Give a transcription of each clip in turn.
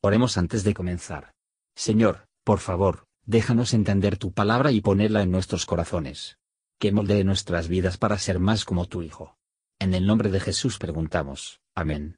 Oremos antes de comenzar. Señor, por favor, déjanos entender tu palabra y ponerla en nuestros corazones. Que moldee nuestras vidas para ser más como tu Hijo. En el nombre de Jesús preguntamos. Amén.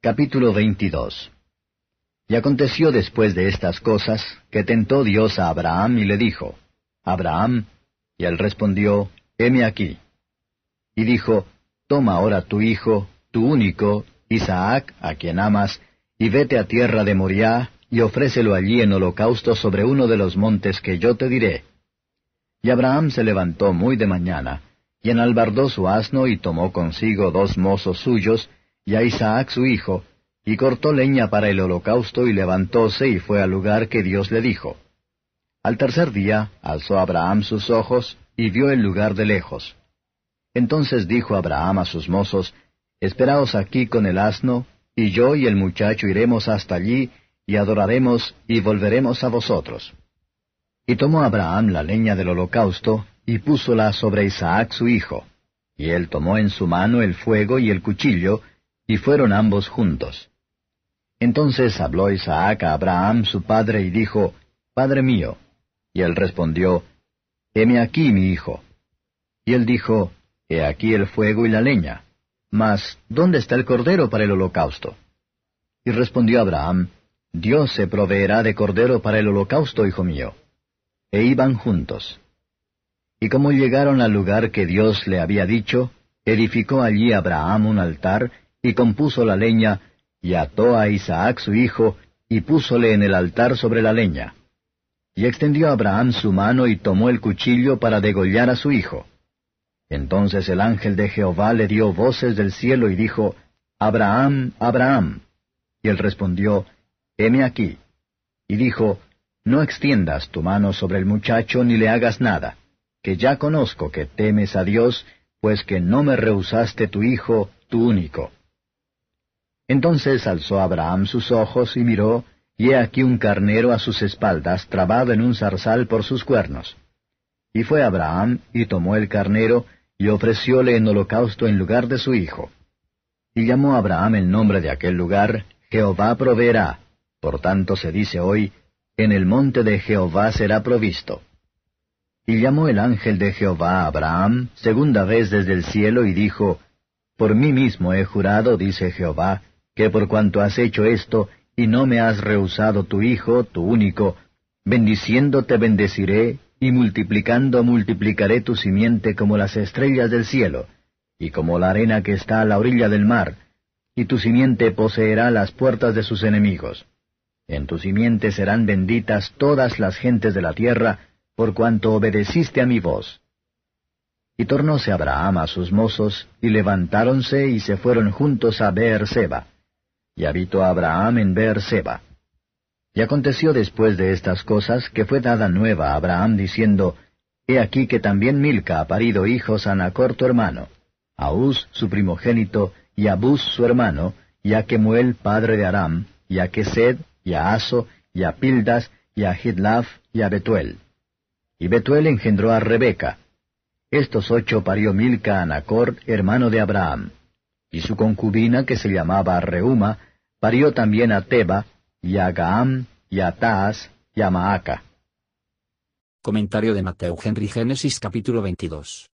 Capítulo 22 Y aconteció después de estas cosas, que tentó Dios a Abraham y le dijo, Abraham, y él respondió, heme aquí. Y dijo, Toma ahora tu hijo, tu único, Isaac, a quien amas, y vete a tierra de Moriah, y ofrécelo allí en holocausto sobre uno de los montes que yo te diré. Y Abraham se levantó muy de mañana, y enalbardó su asno y tomó consigo dos mozos suyos, y a Isaac su hijo, y cortó leña para el holocausto y levantóse y fue al lugar que Dios le dijo. Al tercer día alzó Abraham sus ojos y vio el lugar de lejos. Entonces dijo Abraham a sus mozos, Esperaos aquí con el asno, y yo y el muchacho iremos hasta allí, y adoraremos, y volveremos a vosotros. Y tomó Abraham la leña del holocausto, y púsola sobre Isaac su hijo. Y él tomó en su mano el fuego y el cuchillo, y fueron ambos juntos. Entonces habló Isaac a Abraham su padre, y dijo, Padre mío. Y él respondió, Heme aquí, mi hijo. Y él dijo, He aquí el fuego y la leña mas, ¿dónde está el cordero para el holocausto? Y respondió Abraham, Dios se proveerá de cordero para el holocausto, hijo mío. E iban juntos. Y como llegaron al lugar que Dios le había dicho, edificó allí Abraham un altar, y compuso la leña, y ató a Isaac su hijo, y púsole en el altar sobre la leña. Y extendió Abraham su mano y tomó el cuchillo para degollar a su hijo. Entonces el ángel de Jehová le dio voces del cielo y dijo, Abraham, Abraham. Y él respondió, Heme aquí. Y dijo, No extiendas tu mano sobre el muchacho ni le hagas nada, que ya conozco que temes a Dios, pues que no me rehusaste tu hijo, tu único. Entonces alzó Abraham sus ojos y miró, y he aquí un carnero a sus espaldas, trabado en un zarzal por sus cuernos. Y fue Abraham, y tomó el carnero, y ofrecióle en holocausto en lugar de su hijo. Y llamó Abraham el nombre de aquel lugar, Jehová proveerá. Por tanto se dice hoy, en el monte de Jehová será provisto. Y llamó el ángel de Jehová a Abraham segunda vez desde el cielo y dijo, Por mí mismo he jurado, dice Jehová, que por cuanto has hecho esto, y no me has rehusado tu hijo, tu único, bendiciendo te bendeciré, y multiplicando multiplicaré tu simiente como las estrellas del cielo, y como la arena que está a la orilla del mar, y tu simiente poseerá las puertas de sus enemigos. En tu simiente serán benditas todas las gentes de la tierra, por cuanto obedeciste a mi voz. Y tornóse Abraham a sus mozos, y levantáronse y se fueron juntos a Beer-seba. Y habitó Abraham en Beer-seba. Y aconteció después de estas cosas que fue dada nueva a Abraham diciendo, He aquí que también Milca ha parido hijos a Nacor tu hermano, a Uz su primogénito, y a Bus su hermano, y a Kemuel padre de Aram, y a Kesed, y a Aso, y a Pildas, y a Hidlaf, y a Betuel. Y Betuel engendró a Rebeca. Estos ocho parió Milca a Nacor, hermano de Abraham. Y su concubina, que se llamaba Reuma, parió también a Teba, y a y a Maaca. Comentario de Mateo Henry Génesis capítulo 22.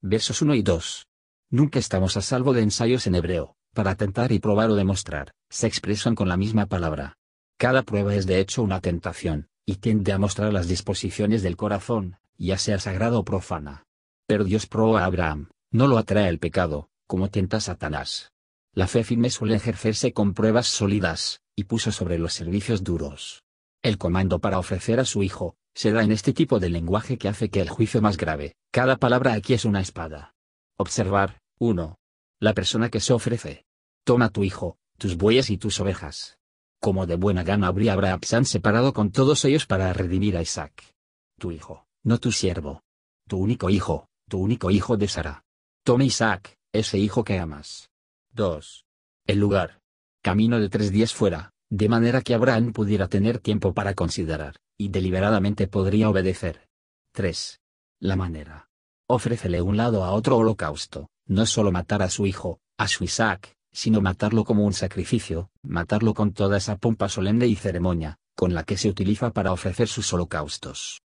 Versos 1 y 2. Nunca estamos a salvo de ensayos en hebreo, para tentar y probar o demostrar, se expresan con la misma palabra. Cada prueba es de hecho una tentación, y tiende a mostrar las disposiciones del corazón, ya sea sagrada o profana. Pero Dios probó a Abraham, no lo atrae el pecado, como tienta Satanás. La fe firme suele ejercerse con pruebas sólidas, y puso sobre los servicios duros. El comando para ofrecer a su hijo, se da en este tipo de lenguaje que hace que el juicio más grave, cada palabra aquí es una espada. Observar, 1. La persona que se ofrece. Toma tu hijo, tus bueyes y tus ovejas. Como de buena gana habría Abraham separado con todos ellos para redimir a Isaac. Tu hijo, no tu siervo. Tu único hijo, tu único hijo de Sara. Toma Isaac, ese hijo que amas. 2. El lugar, camino de tres días fuera, de manera que Abraham pudiera tener tiempo para considerar, y deliberadamente podría obedecer. 3. La manera. Ofrécele un lado a otro holocausto, no solo matar a su hijo, a su Isaac, sino matarlo como un sacrificio, matarlo con toda esa pompa solemne y ceremonia, con la que se utiliza para ofrecer sus holocaustos.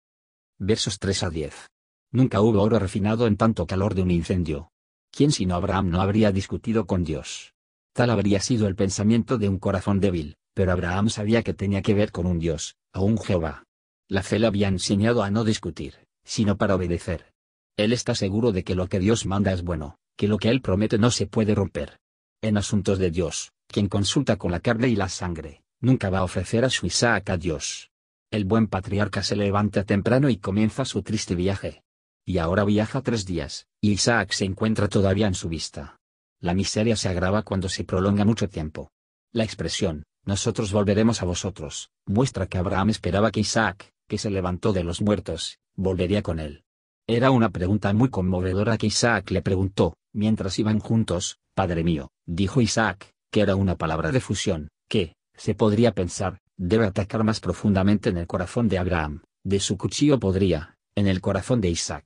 Versos 3 a 10. Nunca hubo oro refinado en tanto calor de un incendio. ¿Quién sino Abraham no habría discutido con Dios? Tal habría sido el pensamiento de un corazón débil, pero Abraham sabía que tenía que ver con un Dios, a un Jehová. La fe le había enseñado a no discutir, sino para obedecer. Él está seguro de que lo que Dios manda es bueno, que lo que Él promete no se puede romper. En asuntos de Dios, quien consulta con la carne y la sangre, nunca va a ofrecer a su Isaac a Dios. El buen patriarca se levanta temprano y comienza su triste viaje. Y ahora viaja tres días, y Isaac se encuentra todavía en su vista. La miseria se agrava cuando se prolonga mucho tiempo. La expresión, nosotros volveremos a vosotros, muestra que Abraham esperaba que Isaac, que se levantó de los muertos, volvería con él. Era una pregunta muy conmovedora que Isaac le preguntó, mientras iban juntos, Padre mío, dijo Isaac, que era una palabra de fusión, que, se podría pensar, debe atacar más profundamente en el corazón de Abraham, de su cuchillo podría, en el corazón de Isaac.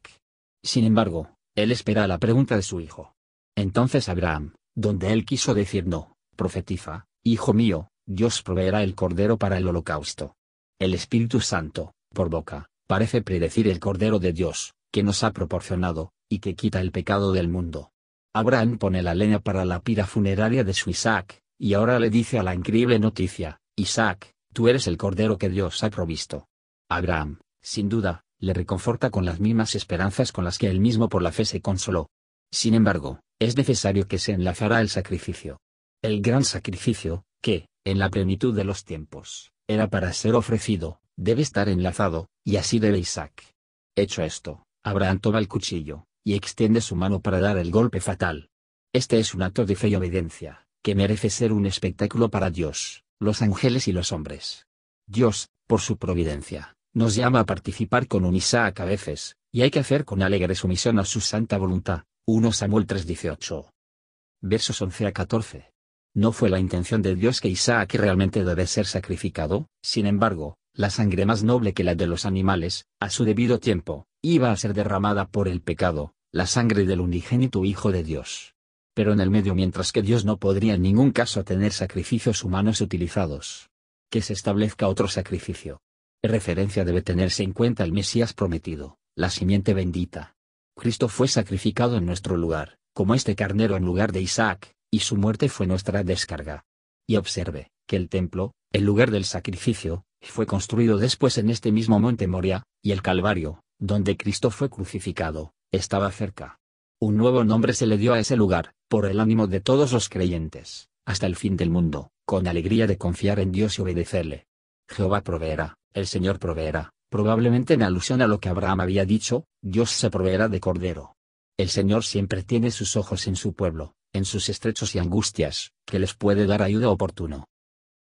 Sin embargo, él espera la pregunta de su hijo. Entonces Abraham, donde él quiso decir no, profetiza, Hijo mío, Dios proveerá el cordero para el holocausto. El Espíritu Santo, por boca, parece predecir el cordero de Dios, que nos ha proporcionado, y que quita el pecado del mundo. Abraham pone la leña para la pira funeraria de su Isaac, y ahora le dice a la increíble noticia, Isaac, tú eres el cordero que Dios ha provisto. Abraham, sin duda, le reconforta con las mismas esperanzas con las que él mismo por la fe se consoló. Sin embargo, es necesario que se enlazara el sacrificio. El gran sacrificio, que, en la plenitud de los tiempos, era para ser ofrecido, debe estar enlazado, y así debe Isaac. Hecho esto, Abraham toma el cuchillo, y extiende su mano para dar el golpe fatal. Este es un acto de fe y obediencia, que merece ser un espectáculo para Dios, los ángeles y los hombres. Dios, por su providencia, nos llama a participar con un Isaac a veces, y hay que hacer con alegre sumisión a su santa voluntad. 1 Samuel 3:18. Versos 11 a 14. No fue la intención de Dios que Isaac realmente debe ser sacrificado, sin embargo, la sangre más noble que la de los animales, a su debido tiempo, iba a ser derramada por el pecado, la sangre del unigénito Hijo de Dios. Pero en el medio mientras que Dios no podría en ningún caso tener sacrificios humanos utilizados. Que se establezca otro sacrificio. referencia debe tenerse en cuenta el Mesías prometido, la simiente bendita. Cristo fue sacrificado en nuestro lugar, como este carnero en lugar de Isaac, y su muerte fue nuestra descarga. Y observe, que el templo, el lugar del sacrificio, fue construido después en este mismo monte Moria, y el Calvario, donde Cristo fue crucificado, estaba cerca. Un nuevo nombre se le dio a ese lugar, por el ánimo de todos los creyentes, hasta el fin del mundo, con alegría de confiar en Dios y obedecerle. Jehová proveerá, el Señor proveerá, probablemente en alusión a lo que Abraham había dicho, Dios se proveerá de cordero. El Señor siempre tiene sus ojos en su pueblo, en sus estrechos y angustias, que les puede dar ayuda oportuno.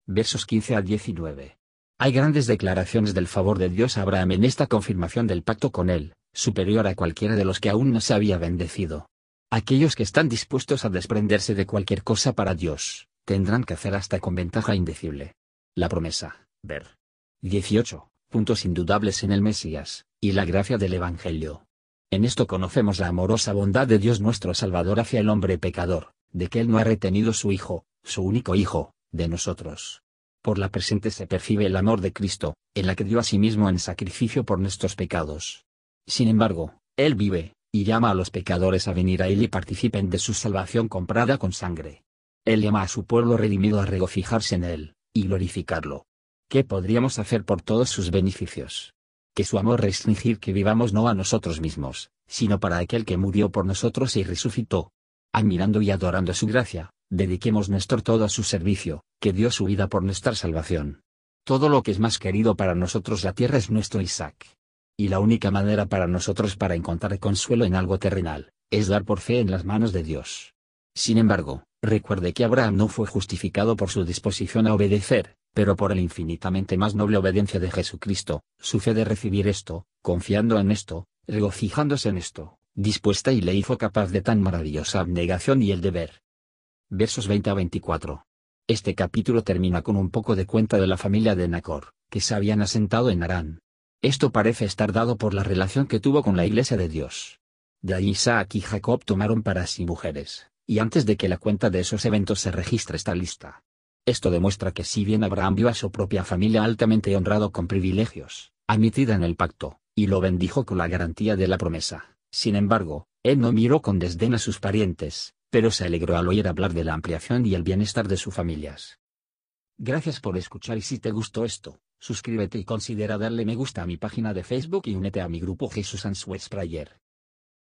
Versos 15 a 19. Hay grandes declaraciones del favor de Dios a Abraham en esta confirmación del pacto con él, superior a cualquiera de los que aún no se había bendecido. Aquellos que están dispuestos a desprenderse de cualquier cosa para Dios, tendrán que hacer hasta con ventaja indecible. La promesa, ver. 18. Puntos indudables en el Mesías, y la gracia del Evangelio. En esto conocemos la amorosa bondad de Dios nuestro Salvador hacia el hombre pecador, de que Él no ha retenido su Hijo, su único Hijo, de nosotros. Por la presente se percibe el amor de Cristo, en la que dio a sí mismo en sacrificio por nuestros pecados. Sin embargo, Él vive, y llama a los pecadores a venir a Él y participen de su salvación comprada con sangre. Él llama a su pueblo redimido a regocijarse en Él, y glorificarlo. ¿Qué podríamos hacer por todos sus beneficios? que su amor restringir que vivamos no a nosotros mismos, sino para aquel que murió por nosotros y resucitó. Admirando y adorando su gracia, dediquemos nuestro todo a su servicio, que dio su vida por nuestra salvación. Todo lo que es más querido para nosotros la tierra es nuestro Isaac. Y la única manera para nosotros para encontrar consuelo en algo terrenal, es dar por fe en las manos de Dios. Sin embargo, recuerde que Abraham no fue justificado por su disposición a obedecer, pero por el infinitamente más noble obediencia de Jesucristo, su fe de recibir esto, confiando en esto, regocijándose en esto, dispuesta y le hizo capaz de tan maravillosa abnegación y el deber. Versos 20 a 24. Este capítulo termina con un poco de cuenta de la familia de Nacor, que se habían asentado en Arán. Esto parece estar dado por la relación que tuvo con la iglesia de Dios. De ahí Isaac y Jacob tomaron para sí mujeres, y antes de que la cuenta de esos eventos se registre esta lista. Esto demuestra que si bien Abraham vio a su propia familia altamente honrado con privilegios, admitida en el pacto, y lo bendijo con la garantía de la promesa, sin embargo, él no miró con desdén a sus parientes, pero se alegró al oír hablar de la ampliación y el bienestar de sus familias. Gracias por escuchar y si te gustó esto, suscríbete y considera darle me gusta a mi página de Facebook y únete a mi grupo Jesús Answers Prayer.